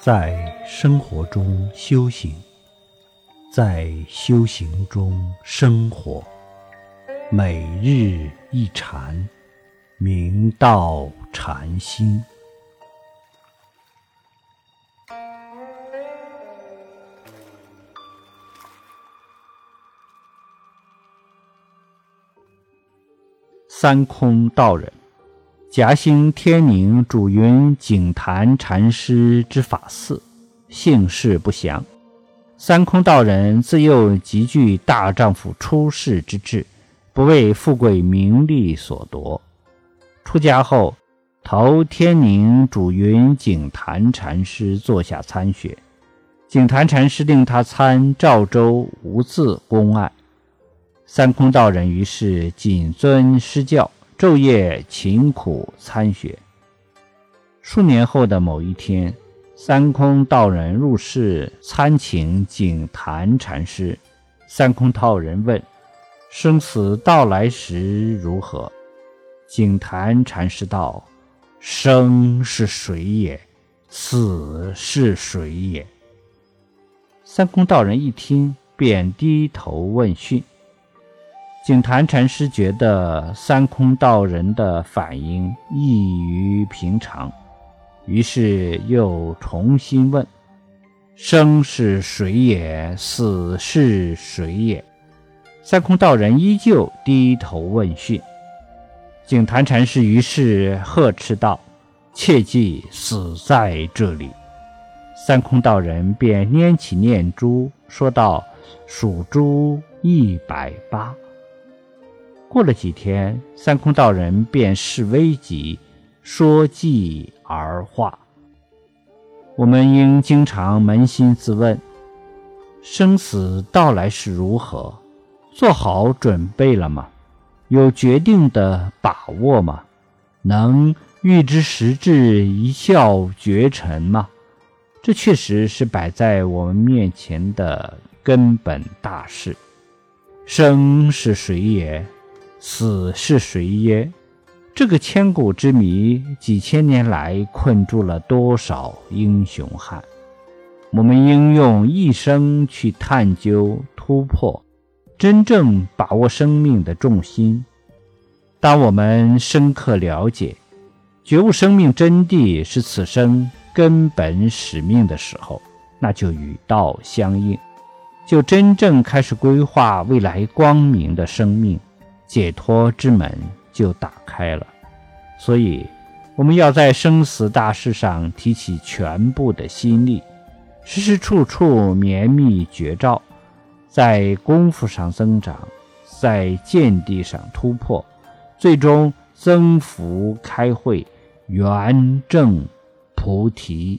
在生活中修行，在修行中生活，每日一禅，明道禅心。三空道人。夹心天宁主云景坛禅师之法寺，姓氏不详。三空道人自幼极具大丈夫出世之志，不为富贵名利所夺。出家后，投天宁主云景坛禅师座下参学。景坛禅师令他参赵州无字公案，三空道人于是谨遵师教。昼夜勤苦参学。数年后的某一天，三空道人入室参请景坛禅师。三空道人问：“生死到来时如何？”景坛禅师道：“生是水也，死是水也。”三空道人一听，便低头问讯。景坛禅师觉得三空道人的反应异于平常，于是又重新问：“生是水也，死是水也？”三空道人依旧低头问讯。景坛禅师于是呵斥道：“切记死在这里！”三空道人便拈起念珠，说道：“属猪一百八。”过了几天，三空道人便视危急，说计而化。我们应经常扪心自问：生死到来是如何？做好准备了吗？有决定的把握吗？能预知时至，一笑绝尘吗？这确实是摆在我们面前的根本大事。生是谁也？死是谁耶？这个千古之谜，几千年来困住了多少英雄汉？我们应用一生去探究、突破，真正把握生命的重心。当我们深刻了解、觉悟生命真谛是此生根本使命的时候，那就与道相应，就真正开始规划未来光明的生命。解脱之门就打开了，所以我们要在生死大事上提起全部的心力，时时处处绵密绝照，在功夫上增长，在见地上突破，最终增福开慧，圆正菩提。